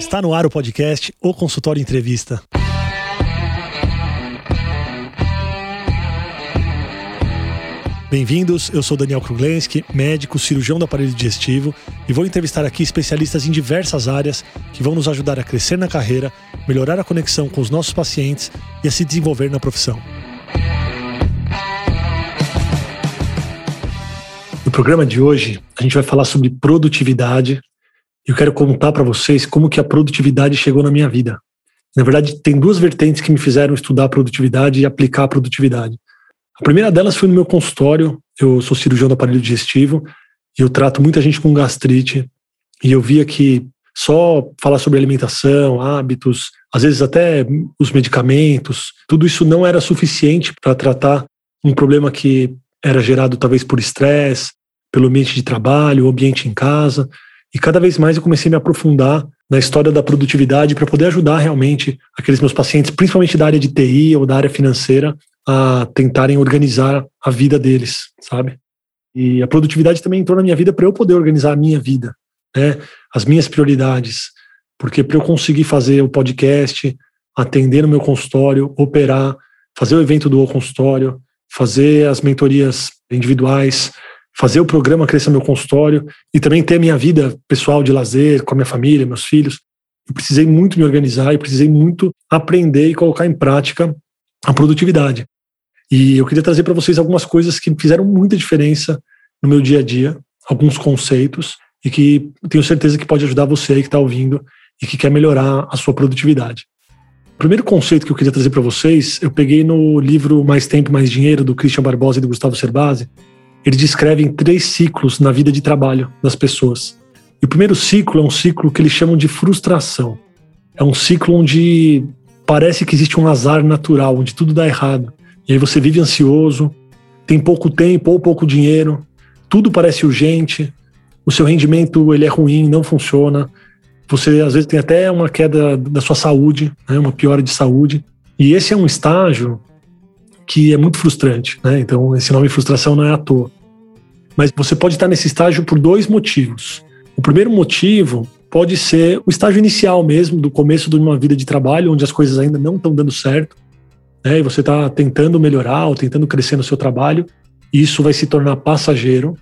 Está no ar o podcast O Consultório Entrevista. Bem-vindos, eu sou Daniel Kruglenski, médico, cirurgião do aparelho digestivo e vou entrevistar aqui especialistas em diversas áreas que vão nos ajudar a crescer na carreira, melhorar a conexão com os nossos pacientes e a se desenvolver na profissão. No programa de hoje, a gente vai falar sobre produtividade eu quero contar para vocês como que a produtividade chegou na minha vida. Na verdade, tem duas vertentes que me fizeram estudar a produtividade e aplicar a produtividade. A primeira delas foi no meu consultório. Eu sou cirurgião do aparelho digestivo e eu trato muita gente com gastrite. E eu via que só falar sobre alimentação, hábitos, às vezes até os medicamentos, tudo isso não era suficiente para tratar um problema que era gerado talvez por estresse, pelo ambiente de trabalho, ambiente em casa. E cada vez mais eu comecei a me aprofundar na história da produtividade para poder ajudar realmente aqueles meus pacientes, principalmente da área de TI ou da área financeira, a tentarem organizar a vida deles, sabe? E a produtividade também entrou na minha vida para eu poder organizar a minha vida, né? As minhas prioridades. Porque para eu conseguir fazer o podcast, atender no meu consultório, operar, fazer o evento do consultório, fazer as mentorias individuais, fazer o programa Cresça Meu Consultório e também ter a minha vida pessoal de lazer com a minha família, meus filhos. Eu precisei muito me organizar e precisei muito aprender e colocar em prática a produtividade. E eu queria trazer para vocês algumas coisas que fizeram muita diferença no meu dia a dia, alguns conceitos, e que tenho certeza que pode ajudar você aí que está ouvindo e que quer melhorar a sua produtividade. O primeiro conceito que eu queria trazer para vocês, eu peguei no livro Mais Tempo, Mais Dinheiro, do Christian Barbosa e do Gustavo Cerbasi. Eles descrevem três ciclos na vida de trabalho das pessoas. E o primeiro ciclo é um ciclo que eles chamam de frustração. É um ciclo onde parece que existe um azar natural, onde tudo dá errado. E aí você vive ansioso, tem pouco tempo ou pouco dinheiro, tudo parece urgente, o seu rendimento ele é ruim, não funciona. Você às vezes tem até uma queda da sua saúde, né, uma piora de saúde. E esse é um estágio que é muito frustrante, né? Então esse nome frustração não é à toa. Mas você pode estar nesse estágio por dois motivos. O primeiro motivo pode ser o estágio inicial mesmo, do começo de uma vida de trabalho, onde as coisas ainda não estão dando certo né, e você está tentando melhorar ou tentando crescer no seu trabalho, e isso vai se tornar passageiro.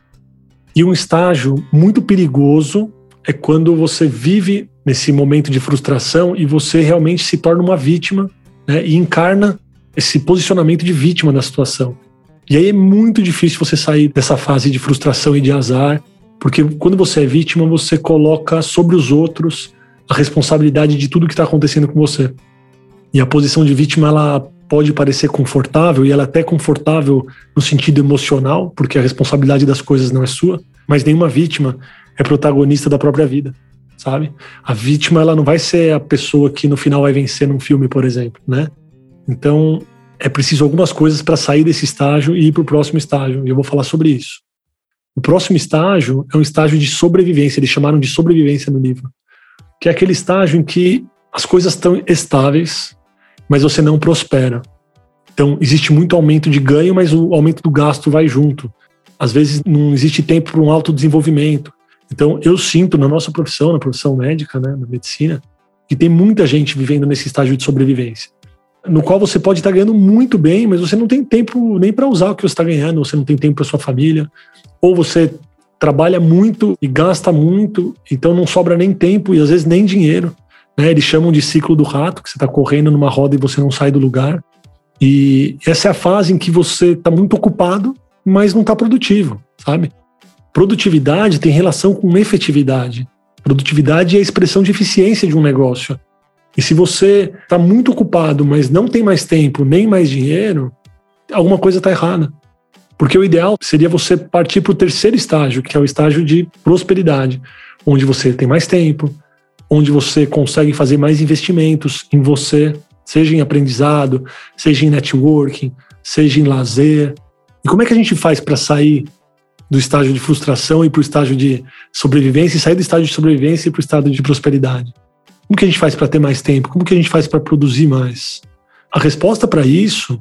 E um estágio muito perigoso é quando você vive nesse momento de frustração e você realmente se torna uma vítima né, e encarna esse posicionamento de vítima da situação. E aí é muito difícil você sair dessa fase de frustração e de azar, porque quando você é vítima, você coloca sobre os outros a responsabilidade de tudo que está acontecendo com você. E a posição de vítima ela pode parecer confortável e ela é até confortável no sentido emocional, porque a responsabilidade das coisas não é sua, mas nenhuma vítima é protagonista da própria vida, sabe? A vítima ela não vai ser a pessoa que no final vai vencer num filme, por exemplo, né? Então é preciso algumas coisas para sair desse estágio e ir para o próximo estágio, e eu vou falar sobre isso. O próximo estágio é um estágio de sobrevivência, eles chamaram de sobrevivência no livro, que é aquele estágio em que as coisas estão estáveis, mas você não prospera. Então, existe muito aumento de ganho, mas o aumento do gasto vai junto. Às vezes, não existe tempo para um autodesenvolvimento. Então, eu sinto na nossa profissão, na profissão médica, né, na medicina, que tem muita gente vivendo nesse estágio de sobrevivência, no qual você pode estar ganhando muito bem, mas você não tem tempo nem para usar o que você está ganhando, você não tem tempo para sua família, ou você trabalha muito e gasta muito, então não sobra nem tempo e às vezes nem dinheiro né? Eles chamam de ciclo do rato, que você está correndo numa roda e você não sai do lugar. E essa é a fase em que você está muito ocupado, mas não está produtivo, sabe? Produtividade tem relação com efetividade. Produtividade é a expressão de eficiência de um negócio. E se você está muito ocupado, mas não tem mais tempo nem mais dinheiro, alguma coisa está errada. Porque o ideal seria você partir para o terceiro estágio, que é o estágio de prosperidade, onde você tem mais tempo, onde você consegue fazer mais investimentos em você, seja em aprendizado, seja em networking, seja em lazer. E como é que a gente faz para sair do estágio de frustração e para o estágio de sobrevivência e sair do estágio de sobrevivência para o estado de prosperidade? Como que a gente faz para ter mais tempo? Como que a gente faz para produzir mais? A resposta para isso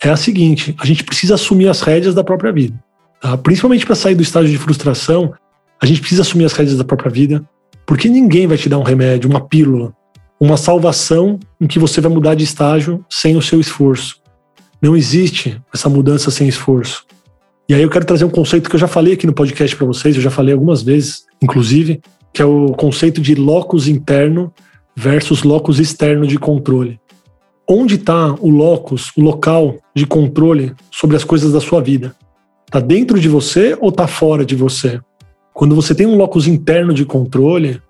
é a seguinte: a gente precisa assumir as rédeas da própria vida. Tá? Principalmente para sair do estágio de frustração, a gente precisa assumir as rédeas da própria vida, Porque ninguém vai te dar um remédio, uma pílula, uma salvação em que você vai mudar de estágio sem o seu esforço. Não existe essa mudança sem esforço. E aí eu quero trazer um conceito que eu já falei aqui no podcast para vocês, eu já falei algumas vezes, inclusive, que é o conceito de locus interno versus locus externo de controle. Onde está o locus, o local de controle sobre as coisas da sua vida? Está dentro de você ou está fora de você? Quando você tem um locus interno de controle,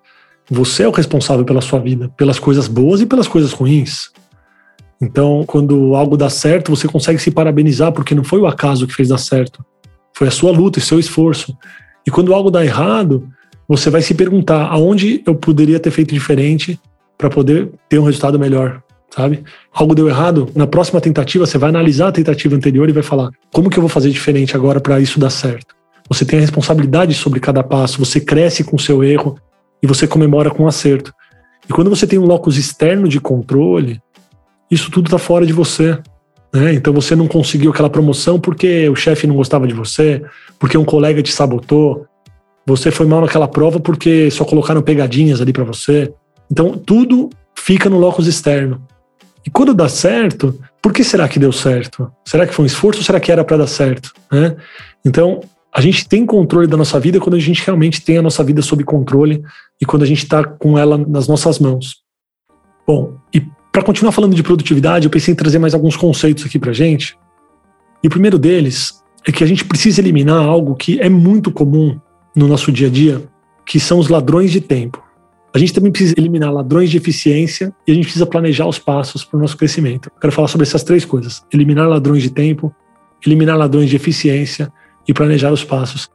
você é o responsável pela sua vida, pelas coisas boas e pelas coisas ruins. Então, quando algo dá certo, você consegue se parabenizar porque não foi o acaso que fez dar certo. Foi a sua luta e seu esforço. E quando algo dá errado, você vai se perguntar aonde eu poderia ter feito diferente para poder ter um resultado melhor, sabe? Algo deu errado, na próxima tentativa você vai analisar a tentativa anterior e vai falar: como que eu vou fazer diferente agora para isso dar certo? Você tem a responsabilidade sobre cada passo, você cresce com o seu erro e você comemora com o acerto. E quando você tem um locus externo de controle, isso tudo está fora de você. Né? Então você não conseguiu aquela promoção porque o chefe não gostava de você, porque um colega te sabotou, você foi mal naquela prova porque só colocaram pegadinhas ali para você. Então tudo fica no locus externo. E quando dá certo, por que será que deu certo? Será que foi um esforço ou será que era para dar certo? Né? Então, a gente tem controle da nossa vida quando a gente realmente tem a nossa vida sob controle e quando a gente está com ela nas nossas mãos. Bom, e para continuar falando de produtividade, eu pensei em trazer mais alguns conceitos aqui para gente. E o primeiro deles é que a gente precisa eliminar algo que é muito comum no nosso dia a dia, que são os ladrões de tempo. A gente também precisa eliminar ladrões de eficiência e a gente precisa planejar os passos para o nosso crescimento. Eu quero falar sobre essas três coisas: eliminar ladrões de tempo, eliminar ladrões de eficiência e planejar os passos.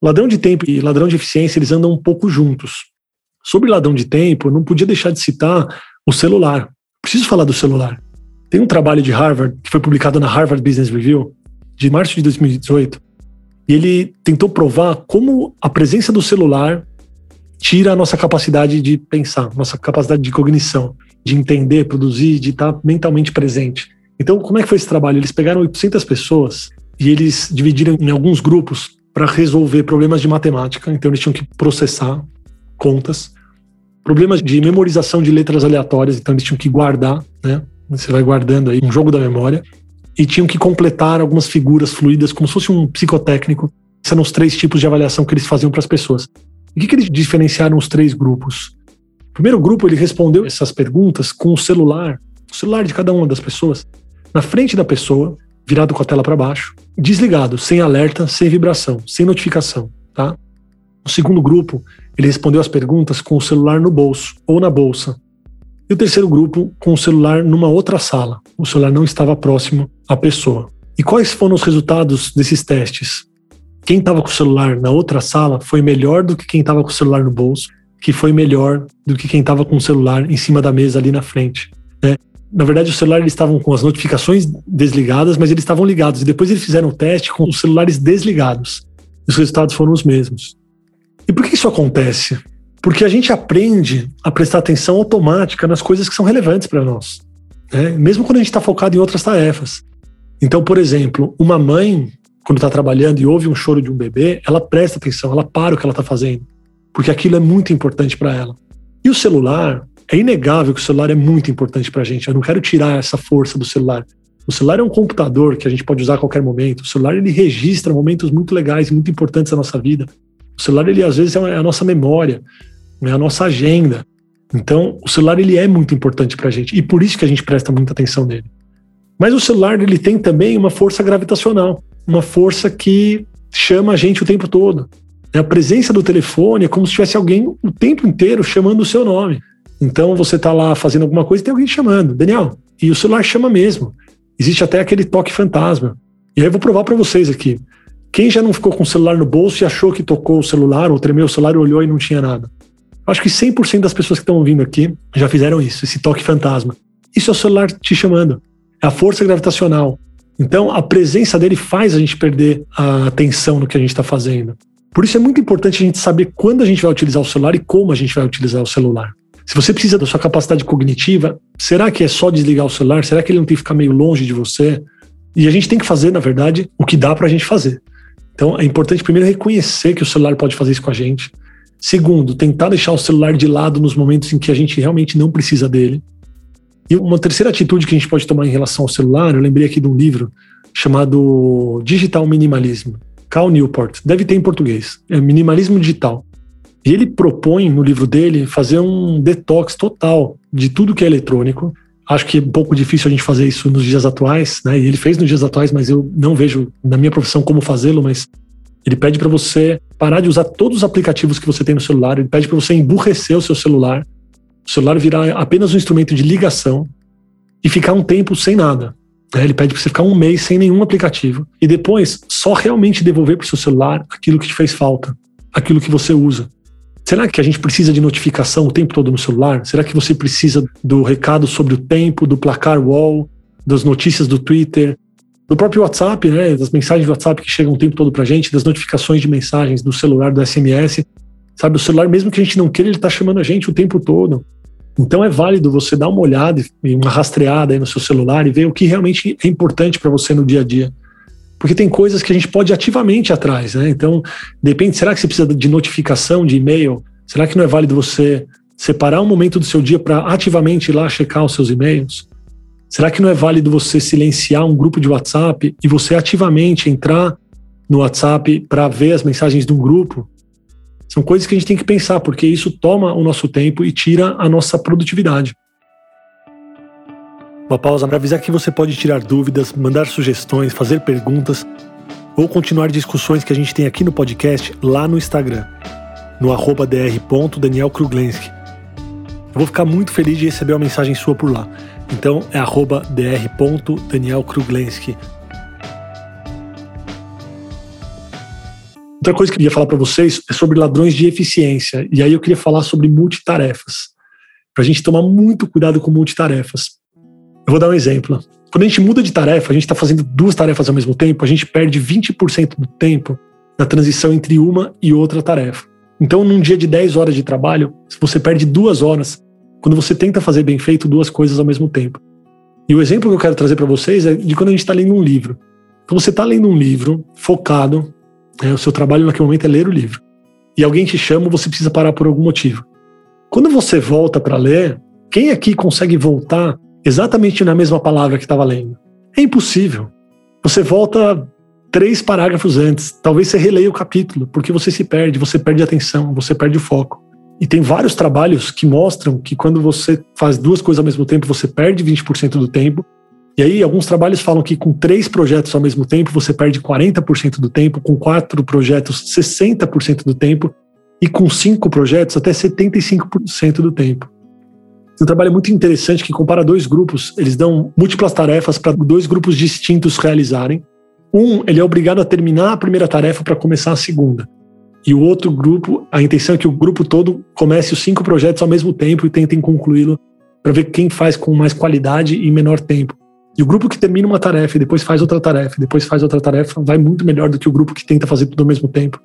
Ladrão de tempo e ladrão de eficiência, eles andam um pouco juntos. Sobre ladrão de tempo, não podia deixar de citar o celular. Preciso falar do celular. Tem um trabalho de Harvard que foi publicado na Harvard Business Review de março de 2018 e ele tentou provar como a presença do celular tira a nossa capacidade de pensar, nossa capacidade de cognição, de entender, produzir, de estar mentalmente presente. Então, como é que foi esse trabalho? Eles pegaram 800 pessoas e eles dividiram em alguns grupos para resolver problemas de matemática. Então eles tinham que processar contas, problemas de memorização de letras aleatórias. Então eles tinham que guardar, né? Você vai guardando aí um jogo da memória e tinham que completar algumas figuras fluídas como se fosse um psicotécnico. Esses eram os três tipos de avaliação que eles faziam para as pessoas. E o que, que eles diferenciaram os três grupos? O primeiro grupo ele respondeu essas perguntas com o celular, o celular de cada uma das pessoas, na frente da pessoa, virado com a tela para baixo, desligado, sem alerta, sem vibração, sem notificação, tá? O segundo grupo, ele respondeu as perguntas com o celular no bolso ou na bolsa. E o terceiro grupo, com o celular numa outra sala. O celular não estava próximo à pessoa. E quais foram os resultados desses testes? Quem estava com o celular na outra sala foi melhor do que quem estava com o celular no bolso, que foi melhor do que quem estava com o celular em cima da mesa ali na frente. Né? na verdade, o celular eles estavam com as notificações desligadas, mas eles estavam ligados. E depois eles fizeram o teste com os celulares desligados. Os resultados foram os mesmos. E por que isso acontece? Porque a gente aprende a prestar atenção automática nas coisas que são relevantes para nós, né? mesmo quando a gente está focado em outras tarefas. Então, por exemplo, uma mãe, quando está trabalhando e ouve um choro de um bebê, ela presta atenção, ela para o que ela está fazendo, porque aquilo é muito importante para ela. E o celular, é inegável que o celular é muito importante para a gente. Eu não quero tirar essa força do celular. O celular é um computador que a gente pode usar a qualquer momento. O celular ele registra momentos muito legais muito importantes da nossa vida. O celular ele às vezes é a nossa memória, é a nossa agenda. Então, o celular ele é muito importante para a gente e por isso que a gente presta muita atenção nele. Mas o celular ele tem também uma força gravitacional, uma força que chama a gente o tempo todo. A presença do telefone é como se tivesse alguém o tempo inteiro chamando o seu nome. Então você está lá fazendo alguma coisa e tem alguém chamando, Daniel, e o celular chama mesmo. Existe até aquele toque fantasma. E aí eu vou provar para vocês aqui. Quem já não ficou com o celular no bolso e achou que tocou o celular, ou tremeu o celular e olhou e não tinha nada? Acho que 100% das pessoas que estão ouvindo aqui já fizeram isso, esse toque fantasma. Isso é o celular te chamando. É a força gravitacional. Então, a presença dele faz a gente perder a atenção no que a gente está fazendo. Por isso é muito importante a gente saber quando a gente vai utilizar o celular e como a gente vai utilizar o celular. Se você precisa da sua capacidade cognitiva, será que é só desligar o celular? Será que ele não tem que ficar meio longe de você? E a gente tem que fazer, na verdade, o que dá para a gente fazer. Então é importante primeiro reconhecer que o celular pode fazer isso com a gente. Segundo, tentar deixar o celular de lado nos momentos em que a gente realmente não precisa dele. E uma terceira atitude que a gente pode tomar em relação ao celular, eu lembrei aqui de um livro chamado Digital Minimalism, Cal Newport, deve ter em português, é Minimalismo Digital. E ele propõe no livro dele fazer um detox total de tudo que é eletrônico. Acho que é um pouco difícil a gente fazer isso nos dias atuais, né? E ele fez nos dias atuais, mas eu não vejo na minha profissão como fazê-lo, mas ele pede para você parar de usar todos os aplicativos que você tem no celular, ele pede para você emburrecer o seu celular, o celular virar apenas um instrumento de ligação e ficar um tempo sem nada. Né? Ele pede para você ficar um mês sem nenhum aplicativo e depois só realmente devolver para o seu celular aquilo que te fez falta, aquilo que você usa. Será que a gente precisa de notificação o tempo todo no celular? Será que você precisa do recado sobre o tempo, do placar wall, das notícias do Twitter, do próprio WhatsApp, né, das mensagens do WhatsApp que chegam o tempo todo pra gente, das notificações de mensagens do celular, do SMS? Sabe, o celular, mesmo que a gente não queira, ele está chamando a gente o tempo todo. Então é válido você dar uma olhada e uma rastreada aí no seu celular e ver o que realmente é importante para você no dia a dia. Porque tem coisas que a gente pode ativamente atrás, né? Então, depende, será que você precisa de notificação de e-mail? Será que não é válido você separar um momento do seu dia para ativamente ir lá checar os seus e-mails? Será que não é válido você silenciar um grupo de WhatsApp e você ativamente entrar no WhatsApp para ver as mensagens de um grupo? São coisas que a gente tem que pensar, porque isso toma o nosso tempo e tira a nossa produtividade. Uma pausa para avisar que você pode tirar dúvidas, mandar sugestões, fazer perguntas ou continuar discussões que a gente tem aqui no podcast lá no Instagram, no arroba dr.danielkruglenski. Eu vou ficar muito feliz de receber uma mensagem sua por lá. Então é arroba dr.danielkruglenski. Outra coisa que eu queria falar para vocês é sobre ladrões de eficiência. E aí eu queria falar sobre multitarefas. Para a gente tomar muito cuidado com multitarefas. Eu vou dar um exemplo. Quando a gente muda de tarefa, a gente está fazendo duas tarefas ao mesmo tempo, a gente perde 20% do tempo na transição entre uma e outra tarefa. Então, num dia de 10 horas de trabalho, você perde duas horas quando você tenta fazer bem feito duas coisas ao mesmo tempo. E o exemplo que eu quero trazer para vocês é de quando a gente está lendo um livro. Então, você está lendo um livro focado, né, o seu trabalho naquele momento é ler o livro. E alguém te chama, você precisa parar por algum motivo. Quando você volta para ler, quem aqui consegue voltar exatamente na mesma palavra que estava lendo. É impossível. Você volta três parágrafos antes, talvez você releia o capítulo, porque você se perde, você perde a atenção, você perde o foco. E tem vários trabalhos que mostram que quando você faz duas coisas ao mesmo tempo, você perde 20% do tempo. E aí, alguns trabalhos falam que com três projetos ao mesmo tempo, você perde 40% do tempo, com quatro projetos, 60% do tempo, e com cinco projetos, até 75% do tempo. Um trabalho muito interessante que compara dois grupos. Eles dão múltiplas tarefas para dois grupos distintos realizarem. Um, ele é obrigado a terminar a primeira tarefa para começar a segunda. E o outro grupo, a intenção é que o grupo todo comece os cinco projetos ao mesmo tempo e tentem concluí-lo para ver quem faz com mais qualidade e menor tempo. E o grupo que termina uma tarefa e depois faz outra tarefa, depois faz outra tarefa, vai muito melhor do que o grupo que tenta fazer tudo ao mesmo tempo.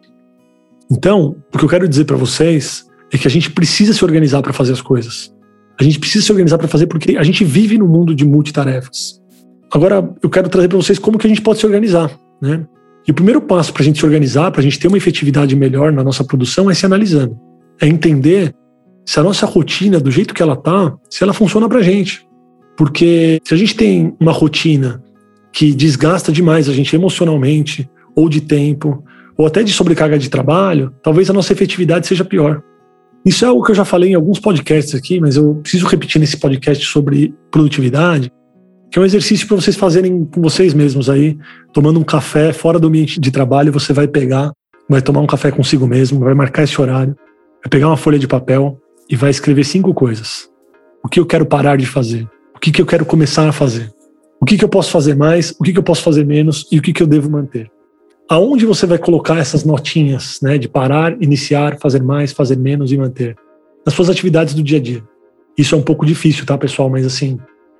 Então, o que eu quero dizer para vocês é que a gente precisa se organizar para fazer as coisas. A gente precisa se organizar para fazer porque a gente vive no mundo de multitarefas. Agora, eu quero trazer para vocês como que a gente pode se organizar, né? E o primeiro passo para a gente se organizar, para a gente ter uma efetividade melhor na nossa produção, é se analisando. É entender se a nossa rotina, do jeito que ela tá, se ela funciona para a gente. Porque se a gente tem uma rotina que desgasta demais a gente emocionalmente, ou de tempo, ou até de sobrecarga de trabalho, talvez a nossa efetividade seja pior. Isso é algo que eu já falei em alguns podcasts aqui, mas eu preciso repetir nesse podcast sobre produtividade, que é um exercício para vocês fazerem com vocês mesmos aí, tomando um café fora do ambiente de trabalho, você vai pegar, vai tomar um café consigo mesmo, vai marcar esse horário, vai pegar uma folha de papel e vai escrever cinco coisas. O que eu quero parar de fazer? O que, que eu quero começar a fazer? O que, que eu posso fazer mais? O que, que eu posso fazer menos? E o que, que eu devo manter? aonde você vai colocar essas notinhas, né, de parar, iniciar, fazer mais, fazer menos e manter? Nas suas atividades do dia a dia. Isso é um pouco difícil, tá, pessoal? Mas assim,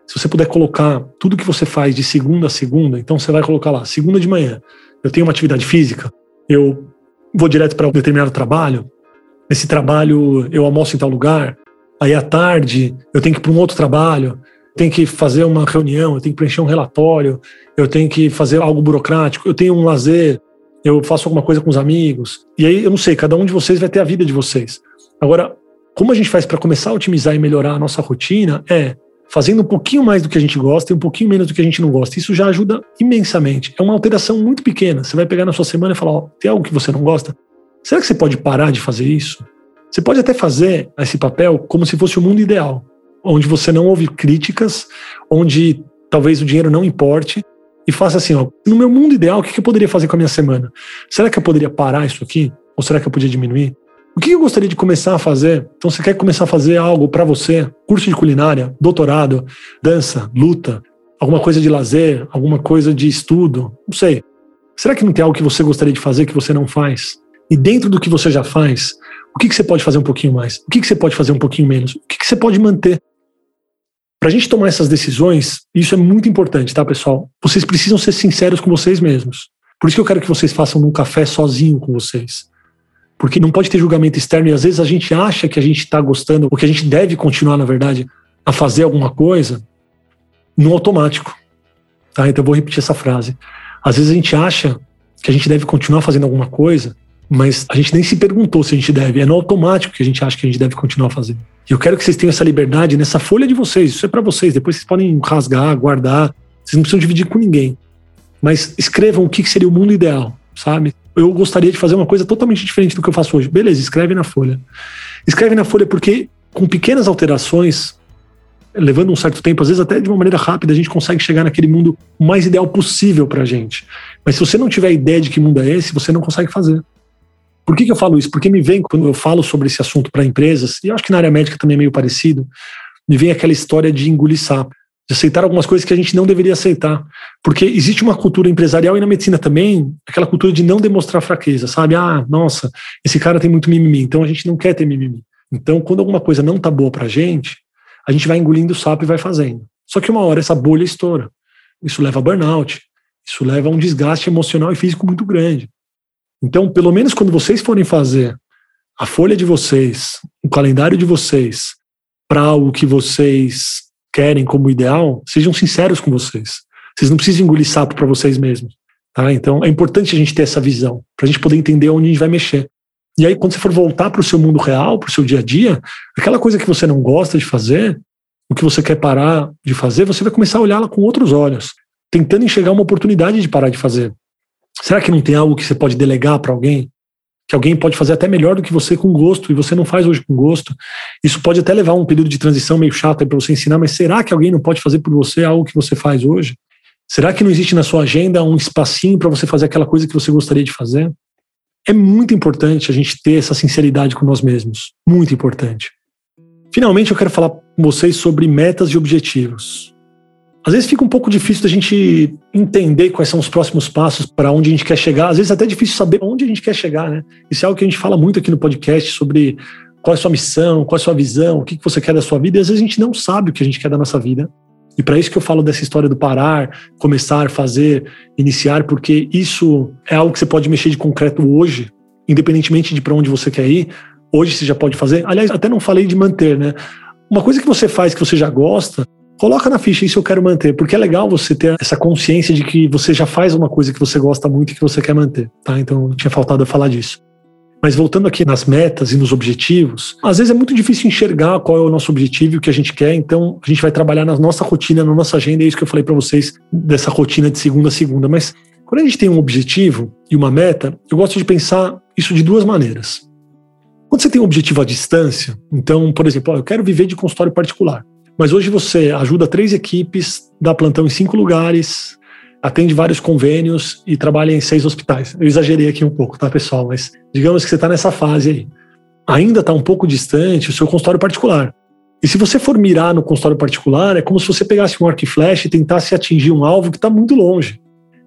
se você puder colocar tudo que você faz de segunda a segunda, então você vai colocar lá, segunda de manhã, eu tenho uma atividade física, eu vou direto para um determinado trabalho, nesse trabalho eu almoço em tal lugar, aí à tarde eu tenho que ir para um outro trabalho, tenho que fazer uma reunião, eu tenho que preencher um relatório, eu tenho que fazer algo burocrático, eu tenho um lazer, eu faço alguma coisa com os amigos. E aí, eu não sei, cada um de vocês vai ter a vida de vocês. Agora, como a gente faz para começar a otimizar e melhorar a nossa rotina é fazendo um pouquinho mais do que a gente gosta e um pouquinho menos do que a gente não gosta. Isso já ajuda imensamente. É uma alteração muito pequena. Você vai pegar na sua semana e falar: tem algo que você não gosta? Será que você pode parar de fazer isso? Você pode até fazer esse papel como se fosse o mundo ideal, onde você não ouve críticas, onde talvez o dinheiro não importe, e faça assim: ó, no meu mundo ideal, o que eu poderia fazer com a minha semana? Será que eu poderia parar isso aqui? Ou será que eu podia diminuir? O que eu gostaria de começar a fazer? Então, você quer começar a fazer algo para você? Curso de culinária, doutorado, dança, luta, alguma coisa de lazer, alguma coisa de estudo, não sei. Será que não tem algo que você gostaria de fazer que você não faz? E dentro do que você já faz, o que, que você pode fazer um pouquinho mais? O que, que você pode fazer um pouquinho menos? O que, que você pode manter? Para a gente tomar essas decisões, isso é muito importante, tá, pessoal? Vocês precisam ser sinceros com vocês mesmos. Por isso que eu quero que vocês façam um café sozinho com vocês. Porque não pode ter julgamento externo e às vezes a gente acha que a gente está gostando, ou que a gente deve continuar, na verdade, a fazer alguma coisa no automático. Tá? Então eu vou repetir essa frase. Às vezes a gente acha que a gente deve continuar fazendo alguma coisa, mas a gente nem se perguntou se a gente deve. É no automático que a gente acha que a gente deve continuar fazendo. E eu quero que vocês tenham essa liberdade nessa folha de vocês. Isso é para vocês. Depois vocês podem rasgar, guardar. Vocês não precisam dividir com ninguém. Mas escrevam o que seria o mundo ideal, sabe? Eu gostaria de fazer uma coisa totalmente diferente do que eu faço hoje. Beleza, escreve na folha. Escreve na folha porque com pequenas alterações, levando um certo tempo, às vezes até de uma maneira rápida, a gente consegue chegar naquele mundo mais ideal possível para a gente. Mas se você não tiver ideia de que mundo é esse, você não consegue fazer. Por que, que eu falo isso? Porque me vem, quando eu falo sobre esse assunto para empresas, e eu acho que na área médica também é meio parecido, me vem aquela história de engolir sapo, de aceitar algumas coisas que a gente não deveria aceitar. Porque existe uma cultura empresarial e na medicina também, aquela cultura de não demonstrar fraqueza, sabe? Ah, nossa, esse cara tem muito mimimi, então a gente não quer ter mimimi. Então, quando alguma coisa não tá boa pra gente, a gente vai engolindo o sapo e vai fazendo. Só que uma hora essa bolha estoura. Isso leva a burnout, isso leva a um desgaste emocional e físico muito grande. Então, pelo menos quando vocês forem fazer a folha de vocês, o calendário de vocês, para o que vocês querem como ideal, sejam sinceros com vocês. Vocês não precisam engolir sapo para vocês mesmos. Tá? Então, é importante a gente ter essa visão, para a gente poder entender onde a gente vai mexer. E aí, quando você for voltar para o seu mundo real, para o seu dia a dia, aquela coisa que você não gosta de fazer, o que você quer parar de fazer, você vai começar a olhá-la com outros olhos, tentando enxergar uma oportunidade de parar de fazer. Será que não tem algo que você pode delegar para alguém? Que alguém pode fazer até melhor do que você com gosto e você não faz hoje com gosto. Isso pode até levar um período de transição meio chato para você ensinar, mas será que alguém não pode fazer por você algo que você faz hoje? Será que não existe na sua agenda um espacinho para você fazer aquela coisa que você gostaria de fazer? É muito importante a gente ter essa sinceridade com nós mesmos. Muito importante. Finalmente, eu quero falar com vocês sobre metas e objetivos. Às vezes fica um pouco difícil da gente entender quais são os próximos passos para onde a gente quer chegar. Às vezes é até difícil saber onde a gente quer chegar, né? Isso é algo que a gente fala muito aqui no podcast sobre qual é a sua missão, qual é a sua visão, o que você quer da sua vida. E às vezes a gente não sabe o que a gente quer da nossa vida. E para isso que eu falo dessa história do parar, começar, fazer, iniciar, porque isso é algo que você pode mexer de concreto hoje, independentemente de para onde você quer ir. Hoje você já pode fazer. Aliás, até não falei de manter, né? Uma coisa que você faz que você já gosta, coloca na ficha, isso eu quero manter, porque é legal você ter essa consciência de que você já faz uma coisa que você gosta muito e que você quer manter, tá? Então tinha faltado eu falar disso. Mas voltando aqui nas metas e nos objetivos, às vezes é muito difícil enxergar qual é o nosso objetivo e o que a gente quer, então a gente vai trabalhar na nossa rotina, na nossa agenda, é isso que eu falei para vocês dessa rotina de segunda a segunda, mas quando a gente tem um objetivo e uma meta, eu gosto de pensar isso de duas maneiras. Quando você tem um objetivo à distância, então, por exemplo, eu quero viver de consultório particular. Mas hoje você ajuda três equipes, dá plantão em cinco lugares, atende vários convênios e trabalha em seis hospitais. Eu exagerei aqui um pouco, tá, pessoal? Mas digamos que você está nessa fase aí. Ainda está um pouco distante o seu consultório particular. E se você for mirar no consultório particular, é como se você pegasse um arco e flecha e tentasse atingir um alvo que está muito longe.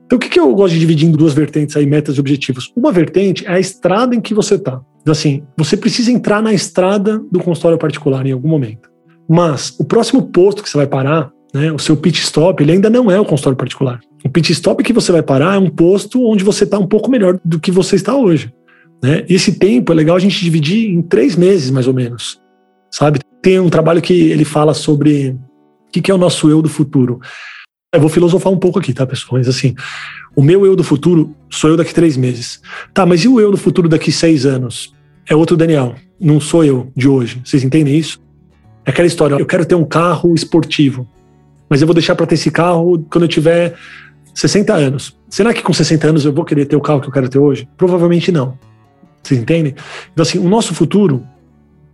Então, o que, que eu gosto de dividir em duas vertentes aí, metas e objetivos? Uma vertente é a estrada em que você está. Então, assim, você precisa entrar na estrada do consultório particular em algum momento. Mas o próximo posto que você vai parar, né, o seu pit stop, ele ainda não é o consultório particular. O pit stop que você vai parar é um posto onde você está um pouco melhor do que você está hoje. Né? Esse tempo é legal a gente dividir em três meses, mais ou menos. Sabe? Tem um trabalho que ele fala sobre o que, que é o nosso eu do futuro. Eu vou filosofar um pouco aqui, tá, pessoal? Mas assim, o meu eu do futuro sou eu daqui três meses. Tá, mas e o eu do futuro daqui seis anos? É outro Daniel, não sou eu de hoje. Vocês entendem isso? É aquela história, eu quero ter um carro esportivo, mas eu vou deixar para ter esse carro quando eu tiver 60 anos. Será que com 60 anos eu vou querer ter o carro que eu quero ter hoje? Provavelmente não. Vocês entendem? Então, assim, o nosso futuro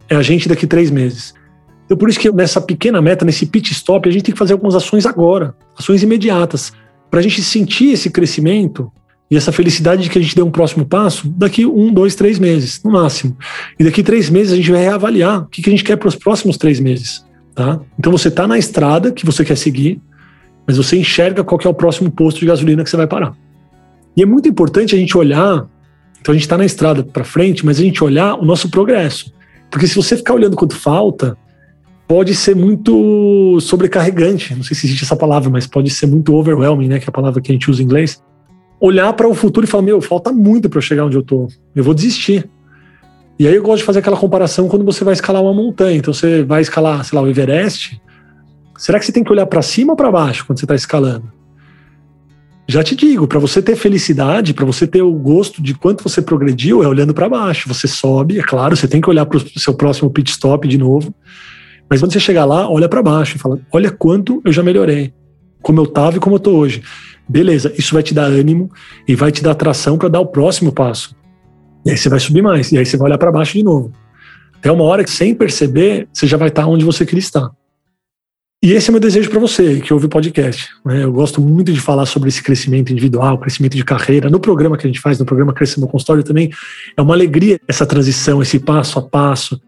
é a gente daqui três meses. Então, por isso que nessa pequena meta, nesse pit stop, a gente tem que fazer algumas ações agora, ações imediatas, para a gente sentir esse crescimento e essa felicidade de que a gente dê um próximo passo daqui um, dois, três meses, no máximo. E daqui três meses a gente vai reavaliar o que, que a gente quer para os próximos três meses. Tá? Então você está na estrada que você quer seguir, mas você enxerga qual é o próximo posto de gasolina que você vai parar. E é muito importante a gente olhar. Então a gente está na estrada para frente, mas a gente olhar o nosso progresso. Porque se você ficar olhando quanto falta, pode ser muito sobrecarregante. Não sei se existe essa palavra, mas pode ser muito overwhelming, né? Que é a palavra que a gente usa em inglês olhar para o futuro e falar: meu, falta muito para eu chegar onde eu tô, eu vou desistir. E aí eu gosto de fazer aquela comparação quando você vai escalar uma montanha. Então você vai escalar, sei lá, o Everest. Será que você tem que olhar para cima ou para baixo quando você está escalando? Já te digo, para você ter felicidade, para você ter o gosto de quanto você progrediu, é olhando para baixo. Você sobe, é claro, você tem que olhar para o seu próximo pit stop de novo. Mas quando você chegar lá, olha para baixo e fala: olha quanto eu já melhorei, como eu estava e como eu estou hoje. Beleza, isso vai te dar ânimo e vai te dar atração para dar o próximo passo. E aí você vai subir mais, e aí você vai olhar para baixo de novo. Até uma hora que, sem perceber, você já vai estar onde você queria estar. E esse é meu desejo para você que ouve o podcast. Né? Eu gosto muito de falar sobre esse crescimento individual, crescimento de carreira. No programa que a gente faz, no programa Crescer no Consultório também, é uma alegria essa transição, esse passo a passo.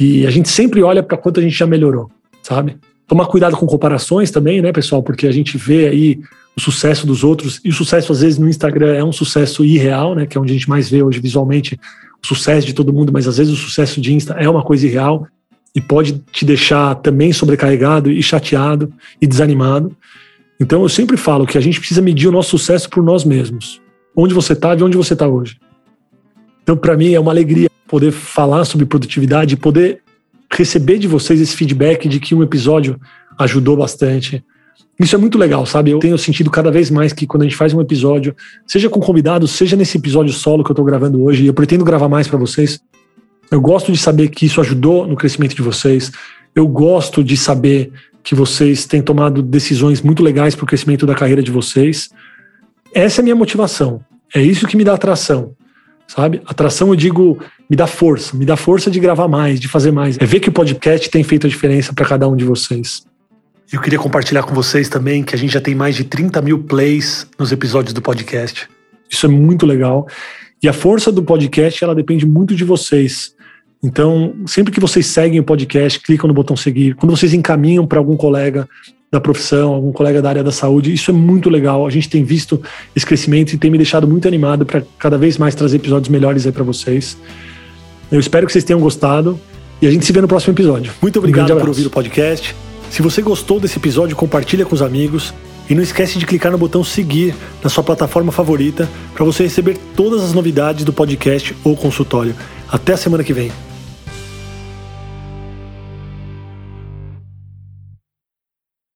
E a gente sempre olha para quanto a gente já melhorou, sabe? Tomar cuidado com comparações também, né, pessoal? Porque a gente vê aí o sucesso dos outros, e o sucesso às vezes no Instagram é um sucesso irreal, né, que é onde a gente mais vê hoje visualmente o sucesso de todo mundo, mas às vezes o sucesso de Insta é uma coisa irreal e pode te deixar também sobrecarregado e chateado e desanimado. Então eu sempre falo que a gente precisa medir o nosso sucesso por nós mesmos. Onde você está e onde você está hoje. Então para mim é uma alegria poder falar sobre produtividade poder receber de vocês esse feedback de que um episódio ajudou bastante, isso é muito legal, sabe? Eu tenho sentido cada vez mais que quando a gente faz um episódio, seja com convidados, seja nesse episódio solo que eu tô gravando hoje, e eu pretendo gravar mais para vocês. Eu gosto de saber que isso ajudou no crescimento de vocês. Eu gosto de saber que vocês têm tomado decisões muito legais para o crescimento da carreira de vocês. Essa é a minha motivação. É isso que me dá atração, sabe? Atração, eu digo, me dá força, me dá força de gravar mais, de fazer mais. É ver que o podcast tem feito a diferença para cada um de vocês. Eu queria compartilhar com vocês também que a gente já tem mais de 30 mil plays nos episódios do podcast. Isso é muito legal. E a força do podcast, ela depende muito de vocês. Então, sempre que vocês seguem o podcast, clicam no botão seguir, quando vocês encaminham para algum colega da profissão, algum colega da área da saúde, isso é muito legal. A gente tem visto esse crescimento e tem me deixado muito animado para cada vez mais trazer episódios melhores aí para vocês. Eu espero que vocês tenham gostado e a gente se vê no próximo episódio. Muito obrigado um por ouvir o podcast. Se você gostou desse episódio, compartilha com os amigos e não esquece de clicar no botão seguir na sua plataforma favorita para você receber todas as novidades do podcast ou consultório. Até a semana que vem.